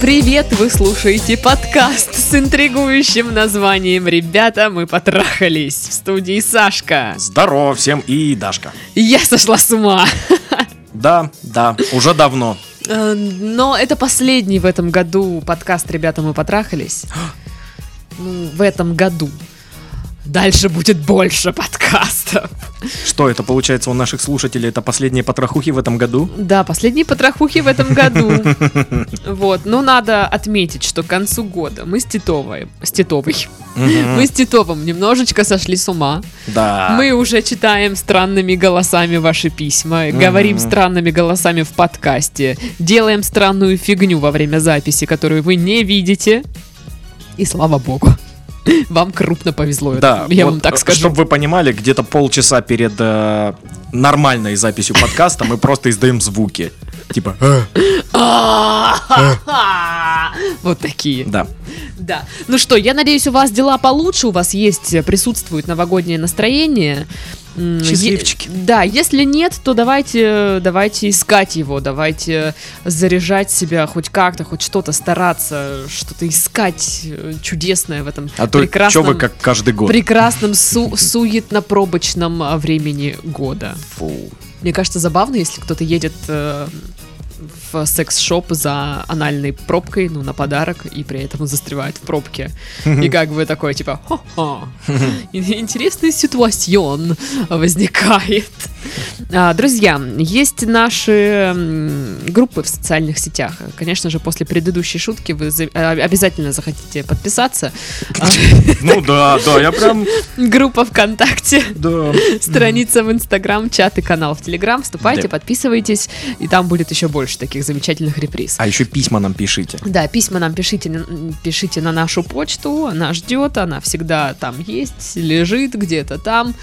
привет! Вы слушаете подкаст с интригующим названием «Ребята, мы потрахались» в студии Сашка. Здорово всем и Дашка. Я сошла с ума. Да, да, уже давно. Э, Но это последний в этом году подкаст «Ребята, мы потрахались». Ну, в этом году. Дальше будет больше подкастов. Что это получается у наших слушателей? Это последние потрохухи в этом году? Да, последние потрохухи в этом году. Вот, но надо отметить, что к концу года мы с Титовой, с Титовой, мы с Титовым немножечко сошли с ума. Да. Мы уже читаем странными голосами ваши письма, говорим странными голосами в подкасте, делаем странную фигню во время записи, которую вы не видите. И слава богу. Вам крупно повезло, Да, я вот, вам так скажу. Чтобы вы понимали, где-то полчаса перед э, нормальной записью подкаста мы просто издаем звуки. Типа, «Э». Вот такие. да. Да. Ну что, я надеюсь, у вас дела получше, у вас есть, э, присутствует новогоднее настроение. Счастливчики. да, если нет, то давайте, давайте искать его, давайте заряжать себя хоть как-то, хоть что-то стараться, что-то искать э, чудесное в этом А то что прекрасном, вы как каждый год? прекрасном су- суетно-пробочном а, времени года. Фу. Мне кажется, забавно, если кто-то едет э, в секс-шоп за анальной пробкой, ну, на подарок, и при этом застревает в пробке. И как бы такой, типа, «Хо-хо, интересный ситуацион возникает. А, Друзья, есть наши группы в социальных сетях. Конечно же, после предыдущей шутки вы а, обязательно захотите подписаться. Ну да, да, я прям, Группа ВКонтакте. Страница в Инстаграм, чат и канал в Телеграм. Вступайте, подписывайтесь, и там будет еще больше таких замечательных реприз. А еще письма нам пишите. Да, письма нам пишите, пишите на нашу почту, она ждет, она всегда там есть, лежит где-то там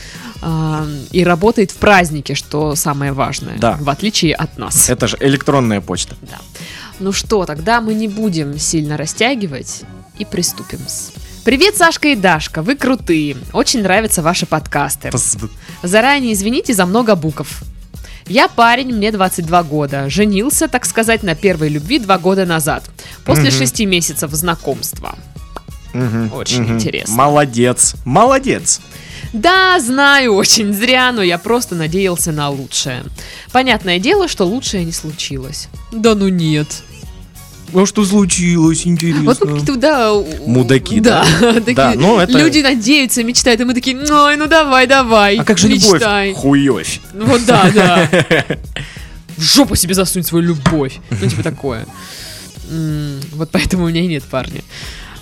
а, и работает в празднике, что самое важное, Да. в отличие от нас. Это же электронная почта. Да. Ну что, тогда мы не будем сильно растягивать и приступим. Привет, Сашка и Дашка, вы крутые, очень нравятся ваши подкасты. Заранее извините за много букв. Я парень, мне 22 года. Женился, так сказать, на первой любви два года назад. После Мгм. шести месяцев знакомства. Мгм, Очень мгм. интересно. Молодец, молодец. Да, знаю, очень зря, но я просто надеялся на лучшее. Понятное дело, что лучшее не случилось. Да ну нет. А что случилось, интересно? Вот мы какие-то, да... Мудаки, да? такие Да, ну это- Люди надеются, мечтают, и мы такие, ой, ну давай, давай, А как же мечтай. любовь? Хуёвь. Ну Вот да, да. В жопу себе засунь свою любовь. Ну, типа такое. Вот поэтому у меня и нет парня.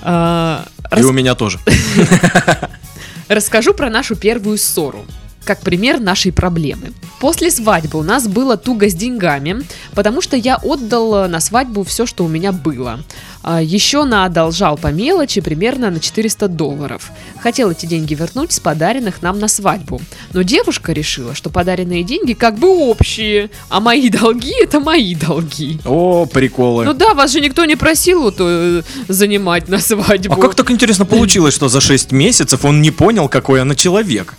А, И у меня тоже. Расскажу про нашу первую ссору. Как пример нашей проблемы. После свадьбы у нас было туго с деньгами, потому что я отдал э, на свадьбу все, что у меня было. А, Еще наодолжал по мелочи примерно на 400 долларов. Хотел эти деньги вернуть с подаренных нам на свадьбу. Но девушка решила, что подаренные деньги как бы общие, а мои долги это мои долги. О, приколы. Ну да, вас же никто не просил вот, э, занимать на свадьбу. А как так интересно получилось, что за 6 месяцев он не понял, какой она человек?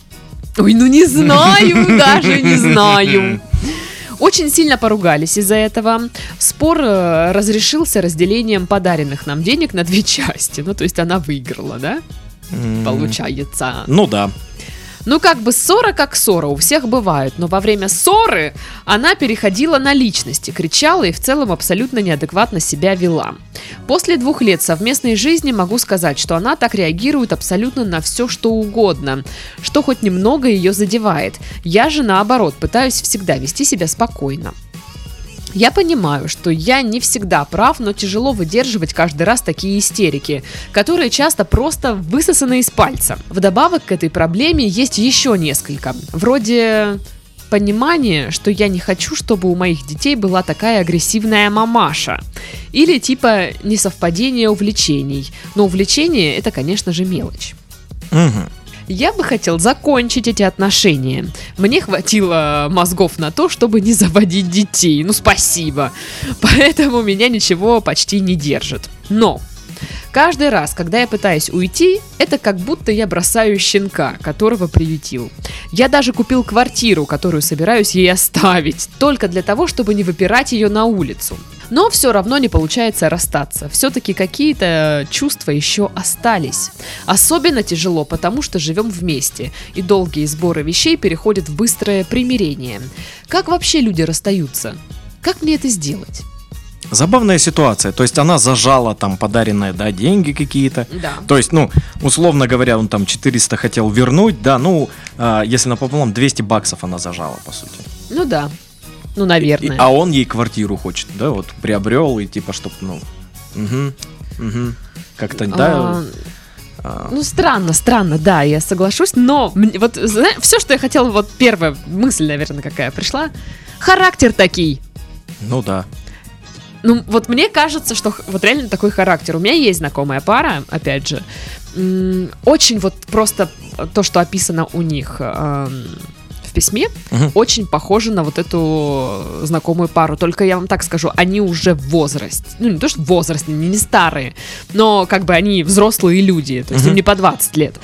Ой, ну не знаю, даже не знаю. Очень сильно поругались из-за этого. Спор э, разрешился разделением подаренных нам денег на две части. Ну, то есть она выиграла, да? Получается. Ну да. Ну, как бы ссора как ссора, у всех бывает, но во время ссоры она переходила на личности, кричала и в целом абсолютно неадекватно себя вела. После двух лет совместной жизни могу сказать, что она так реагирует абсолютно на все, что угодно, что хоть немного ее задевает. Я же наоборот пытаюсь всегда вести себя спокойно. Я понимаю, что я не всегда прав, но тяжело выдерживать каждый раз такие истерики, которые часто просто высосаны из пальца. Вдобавок к этой проблеме есть еще несколько. Вроде понимание, что я не хочу, чтобы у моих детей была такая агрессивная мамаша. Или типа несовпадение увлечений. Но увлечение это, конечно же, мелочь. Мгм. Я бы хотел закончить эти отношения. Мне хватило мозгов на то, чтобы не заводить детей. Ну, спасибо. Поэтому меня ничего почти не держит. Но Каждый раз, когда я пытаюсь уйти, это как будто я бросаю щенка, которого приютил. Я даже купил квартиру, которую собираюсь ей оставить, только для того, чтобы не выпирать ее на улицу. Но все равно не получается расстаться. Все-таки какие-то чувства еще остались. Особенно тяжело, потому что живем вместе, и долгие сборы вещей переходят в быстрое примирение. Как вообще люди расстаются? Как мне это сделать? Забавная ситуация. То есть она зажала там подаренные, да, деньги какие-то. Да. То есть, ну, условно говоря, он там 400 хотел вернуть, да, ну, а, если напополам, 200 баксов она зажала, по сути. Ну да. Ну, И- наверное. а он ей квартиру хочет, да, вот приобрел и типа, чтоб, ну, угу, угу, как-то, да, А, а, Ну, странно, странно, да, я соглашусь, но вот все, что я хотела, вот первая мысль, наверное, какая пришла, характер такий. ну да. Ну, вот мне кажется, что вот реально такой характер. У меня есть знакомая пара, опять же, очень вот просто то, что описано у них в письме, Мгм. очень похоже на вот эту знакомую пару. Только я вам так скажу, они уже в возрасте. Ну, не то, что в возрасте, не, не старые, но как бы они взрослые люди, то есть им Мгм. не по 20 лет.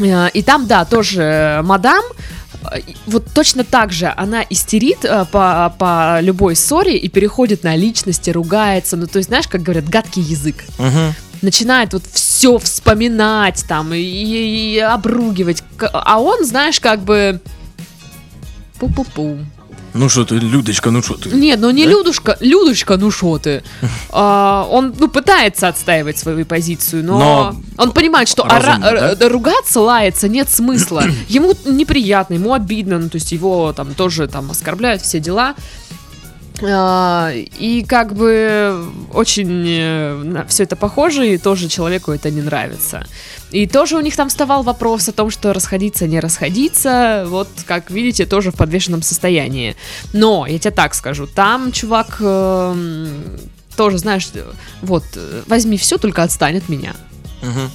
Э, И там, да, тоже мадам, э, и вот точно так же она истерит э, по, по любой ссоре и переходит на личности, ругается. Ну, то есть, знаешь, как говорят, гадкий язык. Мгм. Начинает вот все вспоминать там и- и обругивать. А он, знаешь, как бы... Пу-пу-пу. Ну что ты, Людочка, ну что ты? Нет, ну не Да? Людушка, Людочка, ну шо ты. А, он, ну, пытается отстаивать свою позицию, но, Но он понимает, что ора- разумно, да? р- ругаться, лаяться нет смысла. Ему неприятно, ему обидно, ну, то есть его там тоже там оскорбляют, все дела. А, и как бы очень все это похоже, и тоже человеку это не нравится. И тоже у них там вставал вопрос о том, что расходиться, не расходиться. Вот, как видите, тоже в подвешенном состоянии. Но, я тебе так скажу, там чувак эм, тоже, знаешь, вот, э, возьми все, только отстань от меня. Мгм.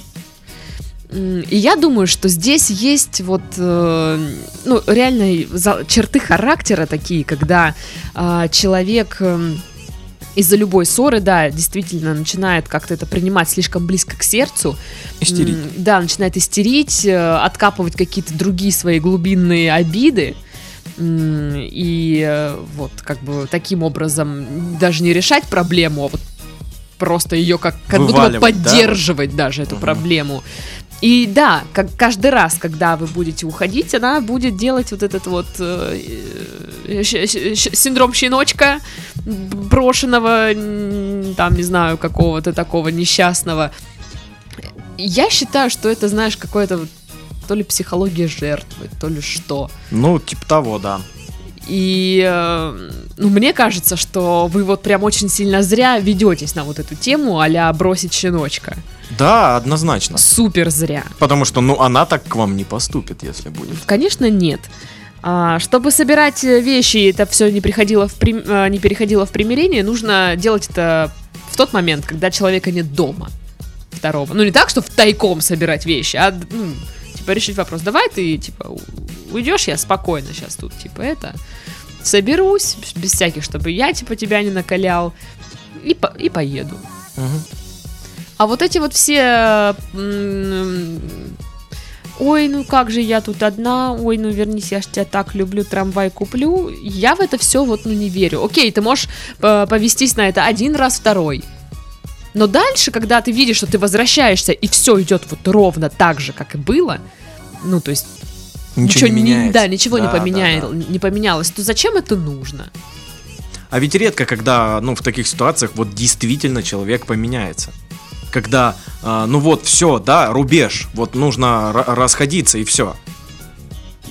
И я думаю, что здесь есть вот, э, ну, реально черты характера такие, когда а, человек эм, из-за любой ссоры, да, действительно начинает как-то это принимать слишком близко к сердцу. Истерить. Да, начинает истерить, э, откапывать какие-то другие свои глубинные обиды. И э, вот как бы таким образом даже не решать проблему, а вот просто ее как, как будто бы Вываливать, да, поддерживать даже эту Мгм. проблему. И да, как каждый раз, когда вы будете уходить, она будет делать вот этот вот э, э, синдром щеночка брошенного, там, не знаю, какого-то такого несчастного. Я считаю, что это, знаешь, какое-то то ли психология жертвы, то ли что. Ну, типа того, да. И э, ну, мне кажется, что вы вот прям очень сильно зря ведетесь на вот эту тему а бросить щеночка. Да, однозначно. Супер зря. Потому что, ну, она так к вам не поступит, если будет. Конечно, нет. А, чтобы собирать э, вещи, и это все не, приходило в прим- э, не переходило в примирение, нужно делать это в тот момент, когда человека нет дома. Второго. Ну, не так, что в тайком собирать вещи, а ну, типа решить вопрос. Давай ты, типа, уйдешь, я спокойно сейчас тут, типа, это. Соберусь, без всяких, чтобы я, типа, тебя не накалял. И, по- и поеду. А вот эти вот все... Ой, ну как же я тут одна, ой, ну вернись, я ж тебя так люблю, трамвай куплю. Я в это все вот, ну, не верю. Окей, ты можешь э, повестись на это один раз, второй. Но дальше, когда ты видишь, что ты возвращаешься, и все идет вот ровно так же, как и было, ну, то есть Ничего не ни- меняется. да, ничего не, Да, да, поменяет, да. не поменялось, то зачем это нужно? А ведь редко, когда, ну, в таких ситуациях вот действительно человек поменяется. Когда, а, ну вот, все, да, рубеж, вот нужно ра- расходиться и все.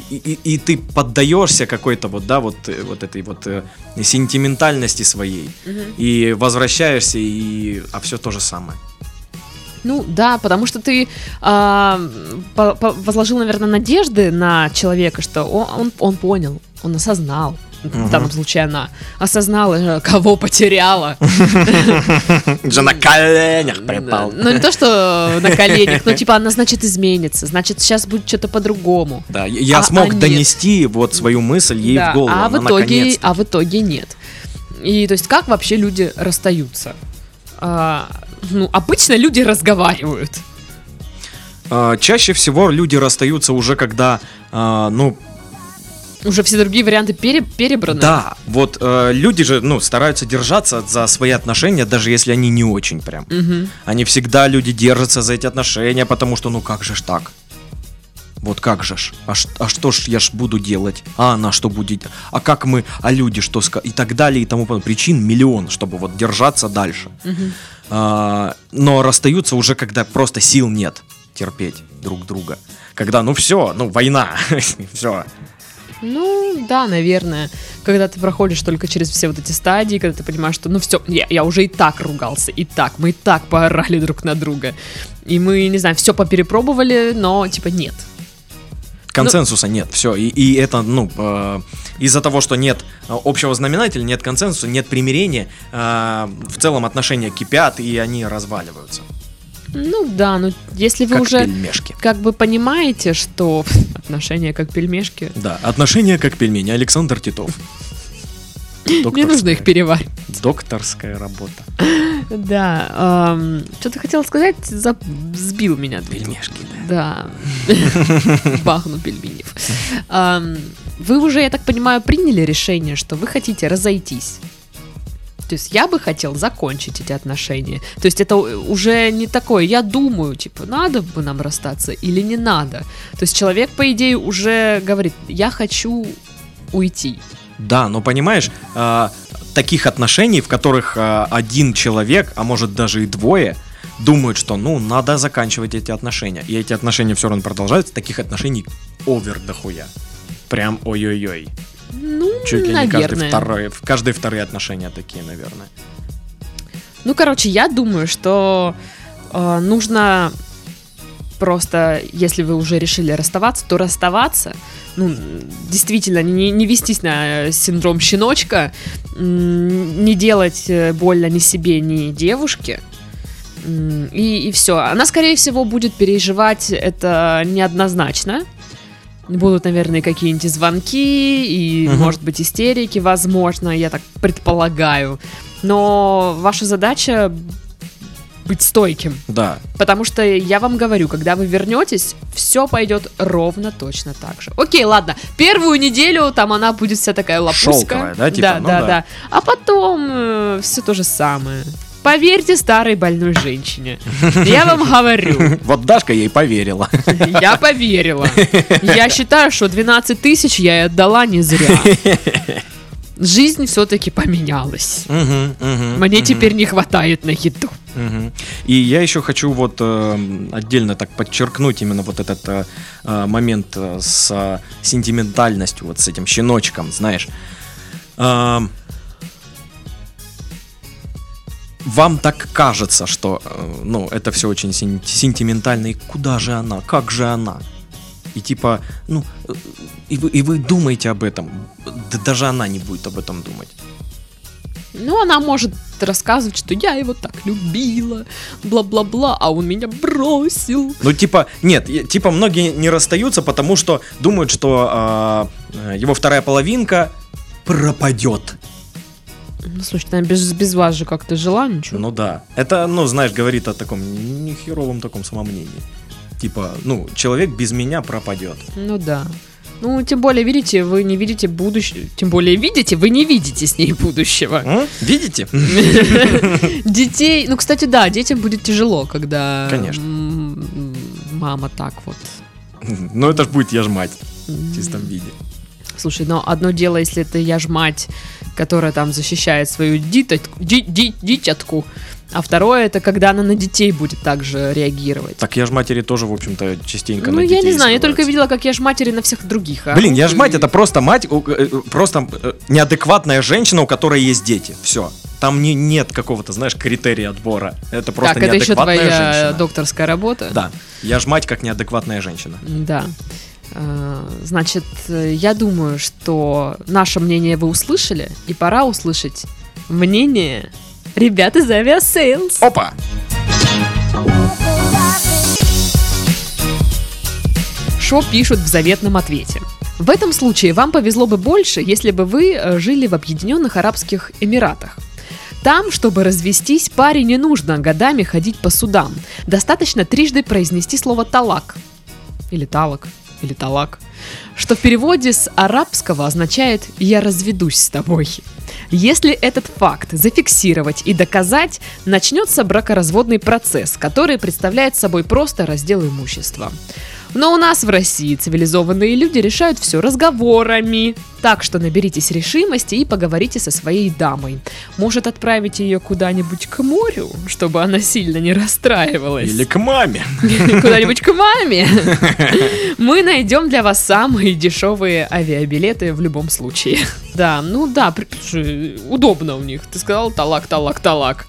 И, и- и ты поддаешься какой-то вот, да, вот, э, вот этой вот э, сентиментальности своей. И возвращаешься, и... а все то же самое. Ну да, потому что ты а, по- по- возложил, наверное, надежды на человека, что он, он, он понял, он осознал. В данном случае она осознала, э, кого потеряла. Же на коленях припал. Ну не то, что на коленях, но типа она, значит, изменится, значит, сейчас будет что-то по-другому. Да, я- А- смог а в вот свою мысль ей в голову. а в итоге, а в итоге нет. И то есть как вообще люди расстаются? А, ну, обычно люди разговаривают. А, чаще всего люди расстаются уже когда, а, ну, Уже все другие варианты пере- перебраны. Да, вот э, люди же, ну, стараются держаться за свои отношения, даже если они не очень прям. Мгм. Они всегда, люди, держатся за эти отношения, потому что, ну, как же ж так? Вот как же ж? А, ш- а что ж я ж буду делать? А она что будет? А как мы? А люди что ска... И так далее, и тому подобное. Причин миллион, чтобы вот держаться дальше. Мгм. А, но расстаются уже, когда просто сил нет терпеть друг друга. Когда, ну все, ну война, все. Ну, да, наверное. Когда ты проходишь только через все вот эти стадии, когда ты понимаешь, что ну все, я, я уже и так ругался, и так, мы и так поорали друг на друга. И мы, не знаю, все поперепробовали, но типа нет. Консенсуса нет, все. И, и это, ну, э, из-за того, что нет э, общего знаменателя, нет консенсуса, нет примирения, э, в целом отношения кипят, и они разваливаются. Ну да, ну если вы как уже пельмешки. как бы понимаете, что отношения как пельмешки, Да, отношения как пельмени. Александр Титов. Не нужно их переваривать. Докторская работа. Да, эм, что ты хотел сказать, Заб- сбил меня. Пельмешки, да. Да. Бахну пельменев. Ам, Вы уже, я так понимаю, приняли решение, что вы хотите разойтись. То есть я бы хотел закончить эти отношения. То есть это уже не такое, я думаю, типа, надо бы нам расстаться или не надо. То есть человек, по идее, уже говорит, я хочу уйти. Да, но понимаешь, а, таких отношений, в которых а, один человек, а может даже и двое, думают, что ну надо заканчивать эти отношения. И эти отношения все равно продолжаются, таких отношений овер дохуя. Прям ой-ой-ой. Ну, Чуть ли не каждый наверное. второй, каждые вторые отношения такие, наверное. Ну, короче, я думаю, что э, нужно просто, если вы уже решили расставаться, то расставаться. Ну, действительно, не, не вестись на синдром щеночка, не делать э, больно ни себе, ни девушке. И, и все. Она, скорее всего, будет переживать это неоднозначно. Будут, наверное, какие-нибудь звонки и, Мгм. может быть, истерики, возможно, я так предполагаю. Но ваша задача быть стойким. Да. Потому что я вам говорю, когда вы вернетесь, все пойдет ровно точно так же. Окей, ладно. Первую неделю там она будет вся такая лопуська. Шелковая, да, типа? Да, Ну да, да. да. А потом все то же самое. Поверьте старой больной женщине. Я вам говорю. Вот Дашка ей поверила. Я поверила. Я считаю, что 12 тысяч я ей отдала не зря. Жизнь все-таки поменялась. Мгм, мгм, Мне мгм. теперь не хватает на еду. Мгм. И я еще хочу вот э, отдельно так подчеркнуть именно вот этот э, э, момент э, с э, сентиментальностью, вот с этим щеночком, знаешь. Ам, вам так кажется, что, э, ну, это все очень сен- сентиментально, и куда же она, как же она? И типа, ну, э, и вы, и вы думаете об этом, да даже она не будет об этом думать. Ну, она может рассказывать, что я его так любила, бла-бла-бла, а он меня бросил. Ну, типа, нет, типа многие не расстаются, потому что думают, что а, э, его вторая половинка пропадет. Ну, слушай, там без, без вас же как-то жила, ничего. Ну да. Это, ну, знаешь, говорит о таком нехеровом таком самомнении. Типа, ну, человек без меня пропадет. Ну да. Ну, тем более, видите, вы не видите будущего. Тем более, видите, вы не видите с ней будущего. М? Видите? Детей. Ну, кстати, да, детям будет тяжело, когда Конечно. мама так вот. Ну, это ж будет я ж мать в чистом виде. Слушай, но одно дело, если это я ж мать, которая там защищает свою дитятку, ди- ди- дитятку, а второе это когда она на детей будет также реагировать. Так я ж матери тоже, в общем-то, частенько ну, на я детей не знаю, я только видела, как я ж матери на всех других. а. Блин, я ж мать, это просто мать, э, э, просто э, неадекватная женщина, у которой есть дети. Все. Там не, нет какого-то, знаешь, критерия отбора. Это просто Так, это еще неадекватная твоя женщина. докторская работа? Да. Я ж мать как неадекватная женщина. Да. А, Значит, э, я думаю, что наше мнение вы услышали, и пора услышать мнение ребят из Aviasales. Опа! Что пишут в заветном ответе? В этом случае вам повезло бы больше, если бы вы э, жили в Объединенных Арабских Эмиратах. Там, чтобы развестись, паре не нужно годами ходить по судам. Достаточно трижды произнести слово «талак». Или «талак», или «талак». что в переводе с арабского означает «я разведусь с тобой». Если этот факт зафиксировать и доказать, начнется бракоразводный процесс, который представляет собой просто раздел имущества. Но у нас в России цивилизованные люди решают все разговорами. Так что наберитесь решимости и поговорите со своей дамой. Может отправить ее куда-нибудь к морю, чтобы она сильно не расстраивалась. Или к маме. Куда-нибудь к маме. Мы найдем для вас самые дешевые авиабилеты в любом случае. Да, ну да, удобно у них. Ты сказал талак, талак, талак.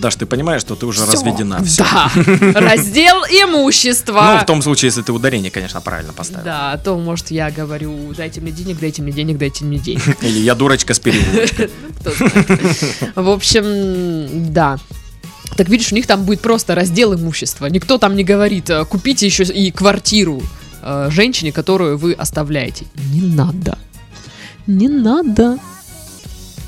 Даш, ты понимаешь, что ты уже Всё. разведена. Всё. Да. Раздел имущества. Ну, в том случае, если ты ударение, конечно, правильно поставил. Да, то, может, я говорю, дайте мне денег, дайте мне денег, дайте мне денег. Или я дурочка с. Кто знает. В общем, да. Так видишь, у них там будет просто раздел имущества. Никто там не говорит, э, купите еще и квартиру э, женщине, которую вы оставляете. Не надо. Не надо.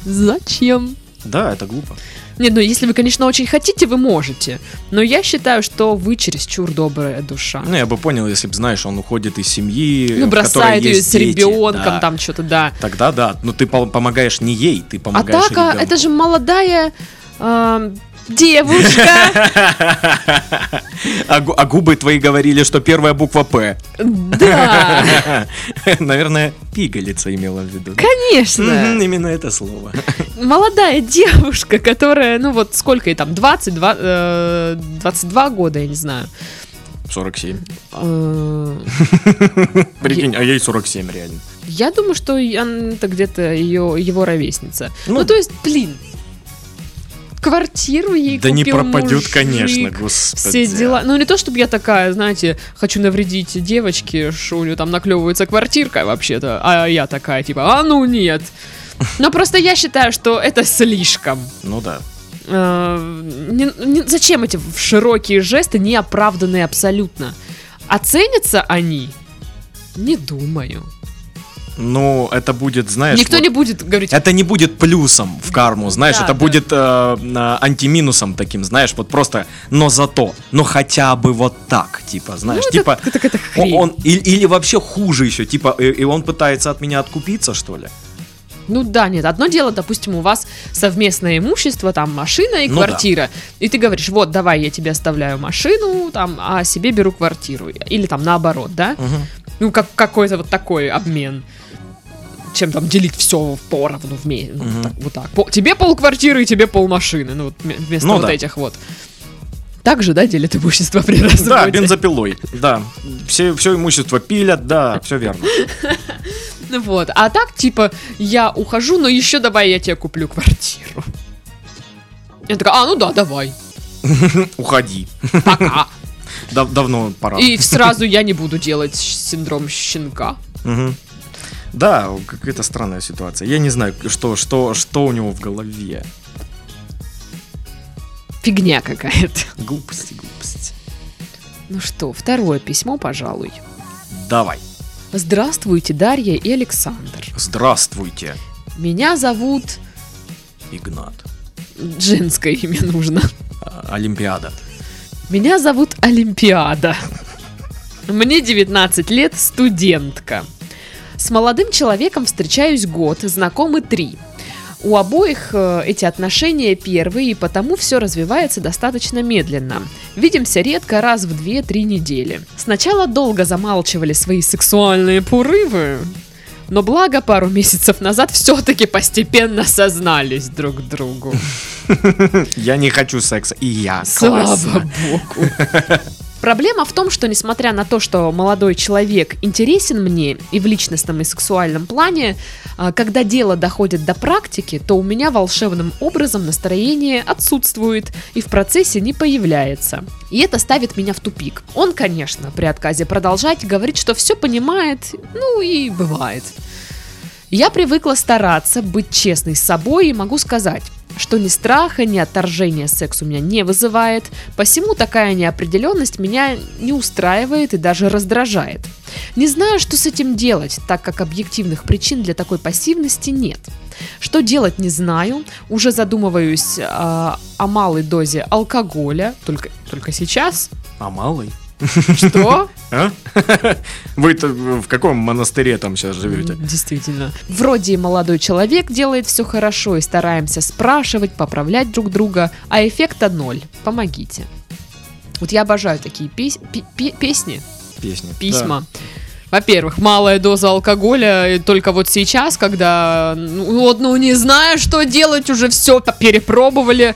Зачем? Да, это глупо. Нет, ну если вы, конечно, очень хотите, вы можете. Но я считаю, что вы чересчур добрая душа. Ну, я бы понял, если бы, знаешь, он уходит из семьи, Ну, бросает ее с ребенком, Да. там что-то, да. Тогда да. Но ты пом- помогаешь не ей, ты А помогаешь так, а, ребенку. это же молодая эм, девушка. А, а губы твои говорили, что первая буква П. Да, Наверное, пигалица имела в виду. конечно. Именно это слово. Молодая девушка, которая, ну вот сколько ей там, 22, э, 22 года, я не знаю. 47. Э, Прикинь, а ей 47 реально. Я думаю, что это где-то ее, его ровесница. Ну, Ну, то есть, блин, квартиру ей Да не пропадет, мужик, конечно, господи. Все дела. Ну, не то, чтобы я такая, знаете, хочу навредить девочке, что у нее там наклевывается квартирка вообще-то, а я такая, типа, а ну нет. Но просто я считаю, что это слишком. Ну да. Э, не- не- зачем эти широкие жесты, неоправданные абсолютно? Оценятся они? Не думаю. Ну, это будет, знаешь... Никто вот- не будет говорить, Это не будет плюсом в карму, знаешь, Да, это да. будет э, антиминусом таким, знаешь, вот просто, но зато, но хотя бы вот так, типа, знаешь, ну, типа, это, так это он, он- и- или вообще хуже еще, типа, и, и он пытается от меня откупиться, что ли? Ну да, нет, одно дело, допустим, у вас совместное имущество, там машина и Ну да. квартира, и ты говоришь, вот, давай я тебе оставляю машину, там, а себе беру квартиру, или там наоборот, да? Ну, как какой-то вот такой обмен. Чем там делить все поровну вместе. Ну, Мгм. так, вот так. По- тебе пол квартиры и тебе пол машины. Ну, вот вместо Ну вот да. этих вот. Так же, да, делят имущество при Да, разводе? бензопилой, да, все, все имущество пилят, да, все верно. Ну Вот. А так, типа, я ухожу, но еще давай я тебе куплю квартиру. Я такая, а, ну да, давай. Уходи, Пока. Дав- давно пора. И сразу я не буду делать синдром щенка. Мгм. Да, какая-то странная ситуация. Я не знаю, что, что, что у него в голове. Фигня какая-то. Глупости, глупости. Ну что, второе письмо, пожалуй. Давай. Здравствуйте, Дарья и Александр. Здравствуйте, Меня зовут... Игнат. Женское имя нужно. А, Олимпиада. Меня зовут Олимпиада. Мне 19 лет, студентка. С молодым человеком встречаюсь год, знакомы три. У обоих э, эти отношения первые, и потому все развивается достаточно медленно. Видимся редко, раз в 2-3 недели. Сначала долго замалчивали свои сексуальные порывы, но благо пару месяцев назад все-таки постепенно сознались друг другу. Я не хочу секса, и я. Слава богу. Проблема в том, что несмотря на то, что молодой человек интересен мне и в личностном и сексуальном плане, а, когда дело доходит до практики, то у меня волшебным образом настроение отсутствует и в процессе не появляется. И это ставит меня в тупик. Он, конечно, при отказе продолжать говорит, что все понимает, ну и бывает. Я привыкла стараться, быть честной с собой и могу сказать, что ни страха, ни отторжения секс у меня не вызывает, посему такая неопределенность меня не устраивает и даже раздражает. Не знаю, что с этим делать, так как объективных причин для такой пассивности нет. Что делать не знаю, уже задумываюсь а, о малой дозе алкоголя, только, только сейчас, А малый? Что? А? Вы-то в каком монастыре там сейчас живете? Действительно. Вроде и молодой человек делает все хорошо, и стараемся спрашивать, поправлять друг друга, а эффекта ноль. Помогите. Вот я обожаю такие пес- пе- пе- песни, Песни. письма. Во-первых, малая доза алкоголя, и только вот сейчас, когда, ну, вот, ну, не знаю, что делать, уже все перепробовали.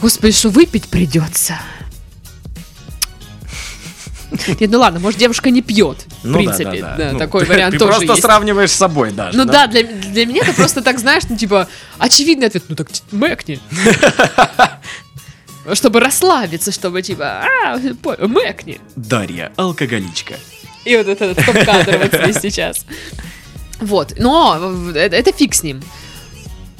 Господи, что выпить придется. Нет, ну ладно, может, девушка не пьет. В Ну принципе, да, да. да, Ну, такой ты- вариант Ты тоже просто есть. сравниваешь с собой даже. Ну да, для, для меня это просто так, знаешь, ну типа, очевидный ответ, ну так мэкни. Чтобы расслабиться, чтобы типа, а, мэкни. Дарья, алкоголичка. И вот этот стоп-кадр вот здесь сейчас. Вот, но э, это, это фиг с ним.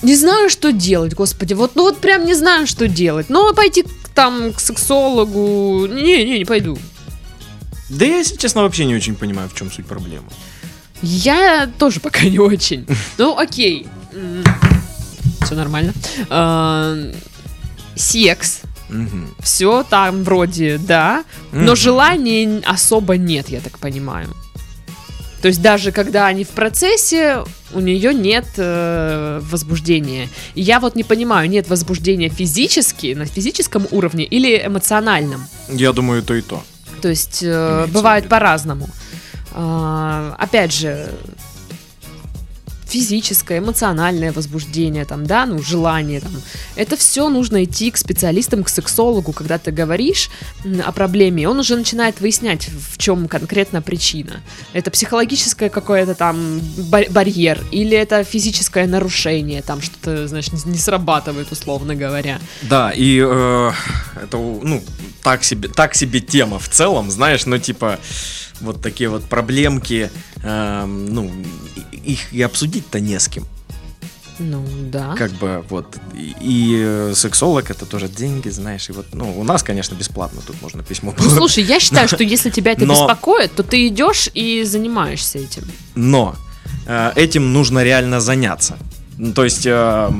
Не знаю, что делать, господи, вот, ну вот прям не знаю, что делать. Ну, пойти там к сексологу, не, не, не пойду. Да я, если честно, вообще не очень понимаю, в чем суть проблемы. Я тоже пока не очень. Ну, окей. Все нормально. А, Секс. Все там вроде, да. Но желания особо нет, я так понимаю. То есть даже когда они в процессе, у нее нет э, возбуждения. И я вот не понимаю, нет возбуждения физически, на физическом уровне или эмоциональном. Я думаю, то и то. То есть э, виду. по-разному. А, опять же, физическое, эмоциональное возбуждение, там, да, ну, желание, там, это все нужно идти к специалистам, к сексологу, когда ты говоришь о проблеме, он уже начинает выяснять, в чем конкретно причина. Это психологическое какое-то там ба- барьер, или это физическое нарушение, там что-то, значит, не срабатывает, условно говоря. Да, и э, это, ну, так себе, так себе тема в целом, знаешь, но типа вот такие вот проблемки, эм, ну, их и обсудить-то не с кем. Ну, да. Как бы вот. И, и, э, сексолог это тоже деньги, знаешь. И вот, ну, у нас, конечно, бесплатно тут можно письмо Ну, слушай, я считаю, что если тебя это Но- беспокоит, то ты идешь и занимаешься этим. Но э, этим нужно реально заняться. То есть э,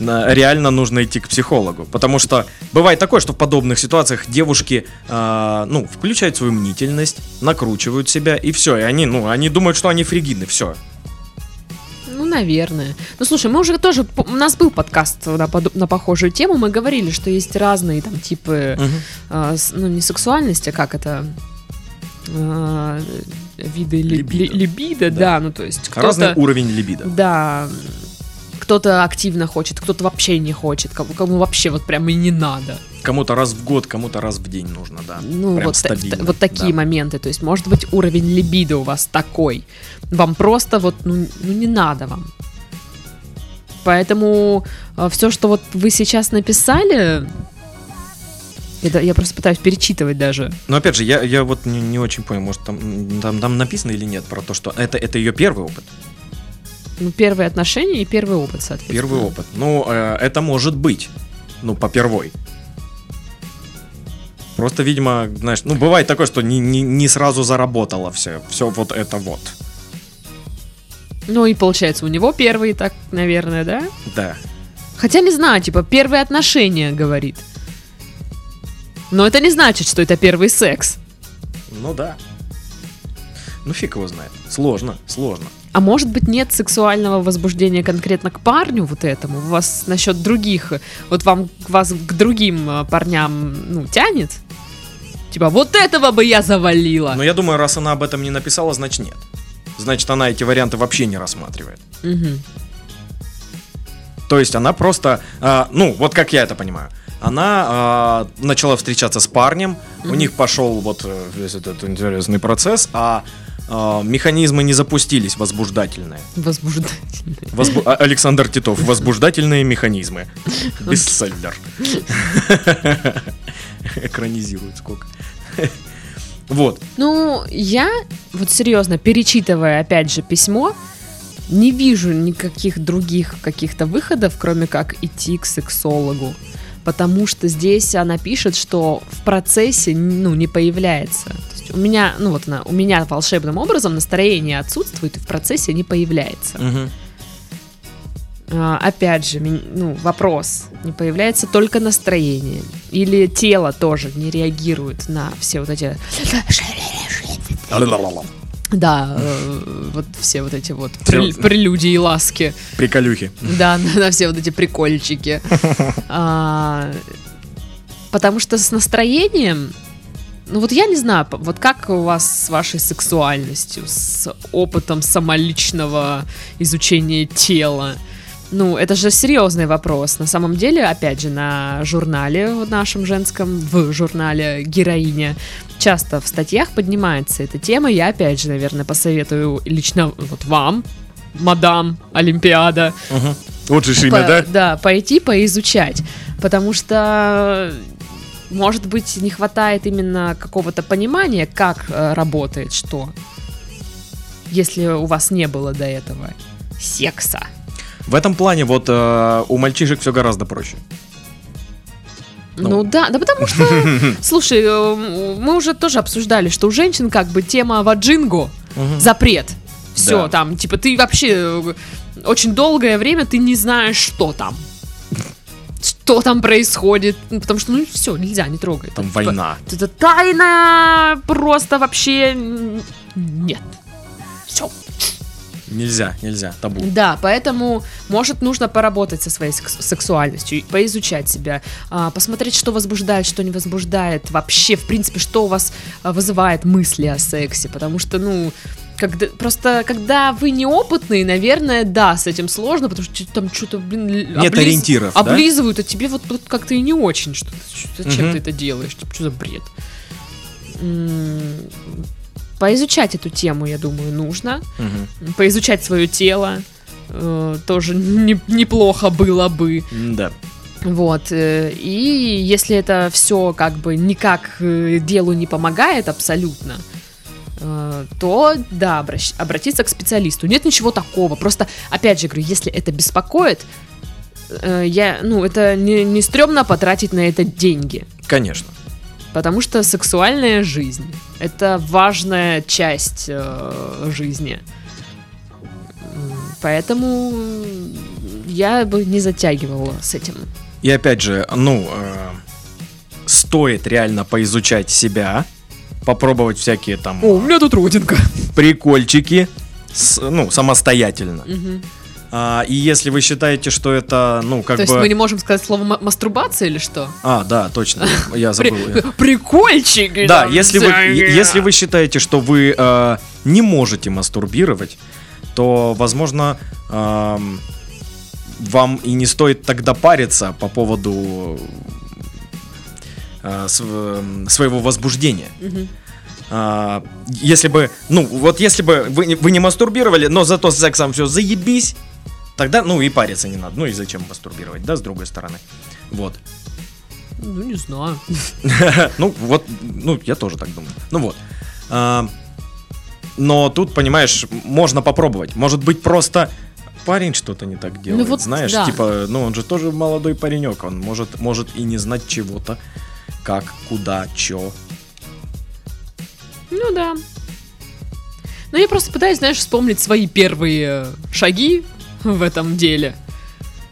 реально нужно идти к психологу. Потому что бывает такое, что в подобных ситуациях девушки э, ну, включают свою мнительность, накручивают себя, и все. И они, ну, они думают, что они фригидны, все. Ну, наверное. Ну, слушай, мы уже тоже... У нас был подкаст на, на похожую тему. Мы говорили, что есть разные там типы... а, с- ну, не сексуальности, а как это... а, виды ли- Либидо. ли- либидо, да. Да. ну, то есть Разный уровень либидо. Да, кто-то активно хочет, кто-то вообще не хочет, кому, кому вообще вот прям и не надо. Кому-то раз в год, кому-то раз в день нужно, да. Ну, Прям вот, та- стабильно, та- вот такие да. моменты. То есть, может быть, уровень либидо у вас такой. Вам просто вот, ну, ну не надо вам. Поэтому все, что вот вы сейчас написали, это я просто пытаюсь перечитывать даже. Но опять же, я, я вот не, не очень понял, может там, там, там написано или нет про то, что это, это ее первый опыт. Ну, первые отношения и первый опыт, соответственно. Первый опыт. Ну, э, это может быть. Ну, по первой. Просто, видимо, знаешь, ну, бывает такое, что не, не, не сразу заработало все. Все вот это вот. Ну и получается, у него первый, так, наверное, да? Да. Хотя не знаю, типа, первые отношения, говорит. Но это не значит, что это первый секс. Ну да. Ну, фиг его знает. Сложно, сложно. А может быть нет сексуального возбуждения конкретно к парню вот этому? У вас насчет других, вот вам вас к другим э, парням ну, тянет? Типа, вот этого бы я завалила. Но я думаю, раз она об этом не написала, значит нет. Значит, она эти варианты вообще не рассматривает. Мгм. То есть она просто, а, ну, вот как я это понимаю, она а, начала встречаться с парнем, у Мгм. них пошел вот э, весь этот интересный процесс, а, а, механизмы не запустились возбуждательные. Возбуждательный. Возбу- а- Александр Титов, возбуждательные механизмы. Бестселлер. Экранизируют сколько. Вот. Ну, я, вот серьезно, перечитывая опять же письмо, не вижу никаких других каких-то выходов, кроме как идти к сексологу. Потому что здесь она пишет, что в процессе ну, не появляется. То есть у меня, ну вот она, у меня волшебным образом настроение отсутствует и в процессе не появляется. А, опять же, ну, вопрос. Не появляется только настроение? Или тело тоже не реагирует на все вот эти... Да, э, вот все вот эти вот прел- прелюдии и ласки. Приколюхи. Да, на, на все вот эти прикольчики. А, потому что с настроением, ну вот я не знаю, вот как у вас с вашей сексуальностью, с опытом самоличного изучения тела? Ну, это же серьезный вопрос. На самом деле, опять же, на журнале в нашем женском, в журнале «Героиня» часто в статьях поднимается эта тема. Я, опять же, наверное, посоветую лично вот вам, мадам Олимпиада, Мгм. Вот же ж по- имя, да? пойти поизучать. Потому что, может быть, не хватает именно какого-то понимания, как э, работает что. Если у вас не было до этого секса. В этом плане вот э, у мальчишек все гораздо проще. Ну, Ну. да, да потому что, слушай, э, мы уже тоже обсуждали, что у женщин как бы тема ваджинго, Мгм. запрет. Все, Да. там, типа, ты вообще э, очень долгое время ты не знаешь, что там. Что там происходит. Ну, Потому что, ну, все, нельзя, не трогай. Там Это, типа, война. Это тайна просто вообще нет. Все. Нельзя, нельзя, табу. Да, поэтому, может, нужно поработать со своей секс- сексуальностью, поизучать себя, а, посмотреть, что возбуждает, что не возбуждает, вообще, в принципе, что у вас а, вызывает мысли о сексе, потому что, ну, когда, просто когда вы неопытные, наверное, да, с этим сложно, потому что там что-то, блин, Нет ориентиров, да? облизывают, а тебе вот, вот как-то и не очень, что ты- что- зачем Мгм. ты это делаешь, типа, что за бред. М, Поизучать эту тему, я думаю, нужно Мгм. поизучать свое тело. э, тоже не- неплохо было бы. Да. Вот. э, И если это все как бы никак э, делу не помогает абсолютно, э, то да, обращ- обратиться к специалисту. Нет ничего такого. Просто, опять же говорю, если это беспокоит, я, ну, это не, не стрёмно потратить на это деньги. Конечно. Потому что сексуальная жизнь это важная часть э, жизни. Поэтому я бы не затягивала с этим. И опять же, ну, э, стоит реально поизучать себя, попробовать всякие там меня тут родинка. прикольчики, с- ну, самостоятельно. Мгм. А, и если вы считаете, что это, ну, как То есть бы... мы не можем сказать слово ма- мастурбация или что? А, да, точно, я забыл. я. Прикольчики! Да, если вы, если вы считаете, что вы э, не можете мастурбировать, то, возможно, вам и не стоит тогда париться по поводу э, св- своего возбуждения. А, если бы, ну, вот если бы вы, не- вы не мастурбировали, но зато с сексом все заебись, тогда, ну, и париться не надо. Ну, и зачем мастурбировать, да, с другой стороны. Вот. Ну, не знаю. Ну, вот, ну, я тоже так думаю. Ну вот. А, но тут, понимаешь, можно попробовать. Может быть, просто парень что-то не так делает. вот знаешь, да. типа, ну, он же тоже молодой паренек. Он может, может и не знать чего-то. Как, куда, чё. Ну да. Ну я просто пытаюсь, знаешь, вспомнить свои первые шаги в этом деле.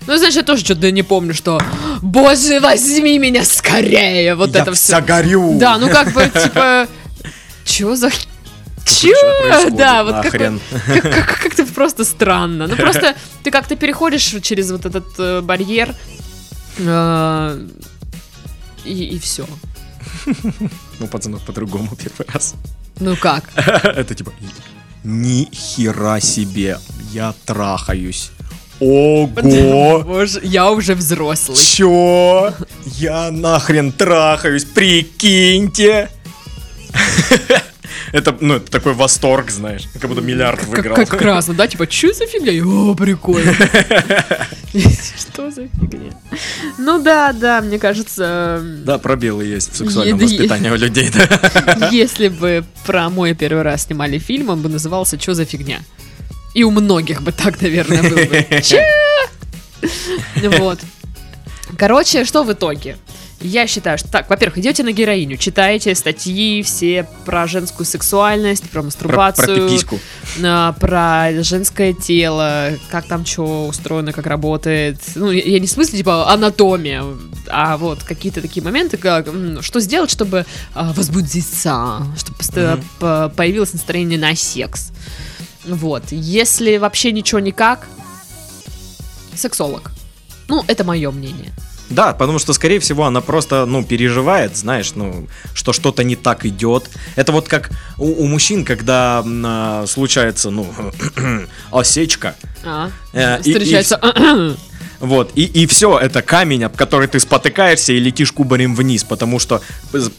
Ну, знаешь, я тоже что-то не помню, что Боже, возьми меня скорее! Вот я это все. горю! Да, ну как бы, типа, чё за... Происходит? Да, вот как, как, как- как-то просто странно. Ну просто ты как-то переходишь через вот этот э, барьер э, и, и все. Ну, пацанов, по-другому первый раз. Ну как? Это типа, ни хера себе, я трахаюсь. Ого! Боже, я уже взрослый. Чё? Я нахрен трахаюсь, прикиньте! Это, ну, это такой восторг, знаешь, как будто миллиард Как, выиграл. как красно, да? Типа, что за фигня? О, прикольно. Что за фигня? Ну да, да, мне кажется, Да, пробелы есть в сексуальном воспитании у людей, да. если бы про мой первый раз снимали фильм, он бы назывался «Чё за фигня?» И у многих бы так, наверное, было бы. Чё? Вот. Короче, что в итоге? Я считаю, что так, во-первых, идете на героиню, читаете статьи все про женскую сексуальность, про Про, мастурбацию, про пипиську. а, про женское тело, как там что устроено, как работает. Ну, я я не в смысле, типа, анатомия, а вот какие-то такие моменты, как, что сделать, чтобы а, возбудиться, чтобы Мгм. по- появилось настроение на секс. Вот. Если вообще ничего никак, сексолог. Ну, это мое мнение. Да, потому что, скорее всего, она просто, ну, переживает, знаешь, ну, что что-то не так идет. Это вот как у, у мужчин, когда а, случается, ну, осечка, А, Э, и- и встречается... вот, и, и все, это камень, об который ты спотыкаешься и летишь кубарем вниз, потому что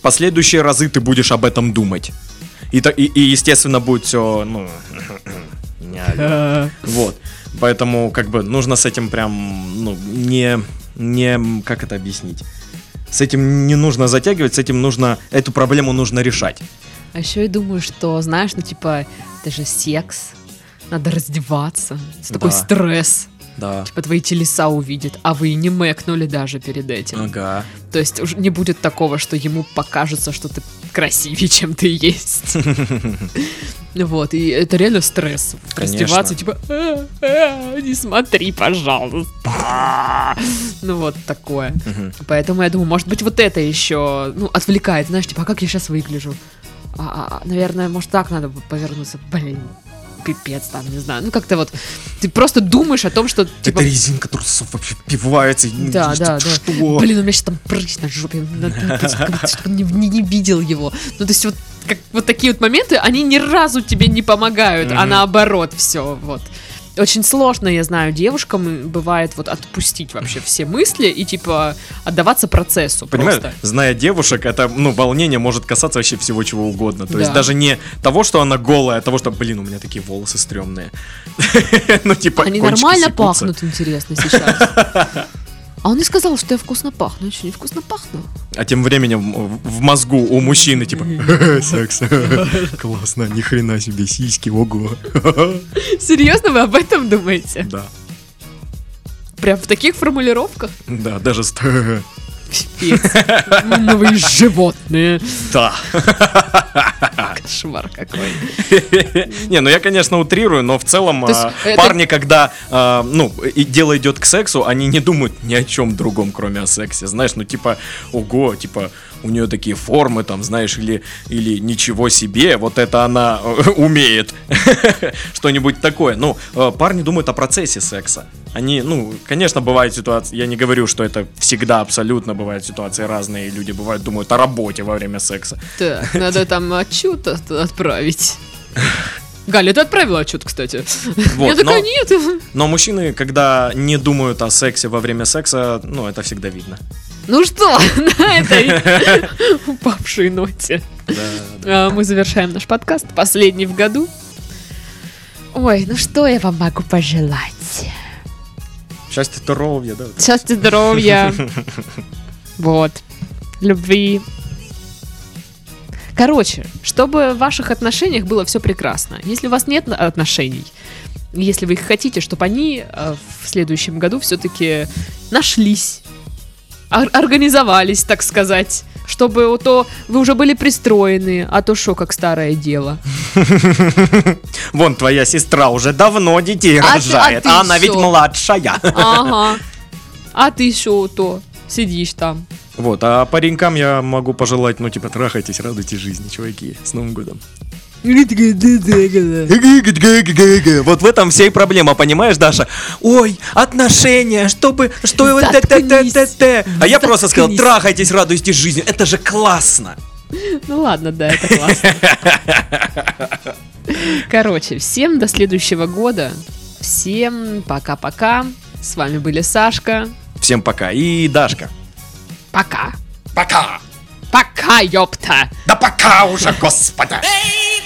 последующие разы ты будешь об этом думать. И, и, и, естественно, будет все, ну. Вот. Поэтому, как бы, нужно с этим прям, ну, не, не, как это объяснить? С этим не нужно затягивать, с этим нужно, эту проблему нужно решать. А еще я думаю, что, знаешь, ну типа, это же секс, надо раздеваться. Это такой Да. стресс. Да. Типа твои телеса увидят, а вы и не мэкнули даже перед этим. Ага. То есть уже не будет такого, что ему покажется, что ты красивее, чем ты есть. Вот, и это реально стресс. Раздеваться, типа, «А, а, не смотри, пожалуйста. Ну вот такое. Поэтому я думаю, может быть, вот это еще, ну, отвлекает, знаешь, типа, а как я сейчас выгляжу? А, а, а, наверное, может, так надо повернуться. Блин, пипец там, не знаю. Ну, как-то вот, ты просто думаешь о том, что, типа, Это резинка трусов вообще пивается. и- да, что- да, да. Что? Блин, у меня сейчас там прыщ на жопе. Не, не- не видел его. Ну, то есть, вот, как, вот такие вот моменты, они ни разу тебе не помогают, а Мгм. наоборот все, вот. Очень сложно, я знаю, девушкам бывает вот отпустить вообще все мысли и, типа, отдаваться процессу Понимаешь, просто. зная девушек, это, ну, волнение может касаться вообще всего чего угодно. То есть Да. даже не того, что она голая, а того, что, блин, у меня такие волосы стрёмные. Ну, типа, Они нормально секутся. пахнут, интересно, сейчас. А он не сказал, что я вкусно пахну. Я что, не вкусно пахну? А тем временем в в мозгу у мужчины, типа, секс, классно, ни хрена себе, сиськи, ого. Серьезно, вы об этом думаете? Да, Прям в таких формулировках? да, даже ст- Пипец. Ну вы животные. Да. Кошмар какой. Не, ну я, конечно, утрирую, но в целом а, парни, когда, а, ну, дело идет к сексу, они не думают ни о чем другом, кроме о сексе. Знаешь, ну, типа, ого, типа, у нее такие формы, там, знаешь, или, или ничего себе, вот это она э, умеет. Что-нибудь такое. Ну, э, парни думают о процессе секса. Они, ну, конечно, бывают ситуации, я не говорю, что это всегда абсолютно бывают ситуации разные, люди бывают думают о работе во время секса. Так, надо там отчет от- отправить. Галя, ты отправила отчет, кстати. Вот, Я такая, но- нет. Но мужчины, когда не думают о сексе во время секса, ну, это всегда видно. Ну что, на этой упавшей ноте а, мы завершаем наш подкаст, последний в году. Ой, ну что я вам могу пожелать? Счастье, здоровья, да. Счастья, здоровья. Вот. Любви. Короче, чтобы в ваших отношениях было все прекрасно. Если у вас нет отношений, если вы их хотите, чтобы они э, в следующем году все-таки нашлись, ор- организовались, так сказать, чтобы то вы уже были пристроены, а то что, как старое дело. Вон, твоя сестра уже давно детей А а рожает, ты а она ведь младшая. Ага. А ты что то? Сидишь там. Вот, а паренькам я могу пожелать, ну, типа, трахайтесь, радуйте жизни, чуваки. С Новым годом. Вот в этом вся и проблема, понимаешь, Даша? Ой, отношения, чтобы, что т. А я просто сказал, трахайтесь, радуйтесь жизни. Это же классно. Ну ладно, да, это классно. Короче, всем до следующего года. Всем пока-пока. С вами были Сашка. Всем пока. И Дашка. Пока. Пока. Пока, ёпта. Да пока уже, господа. Baby,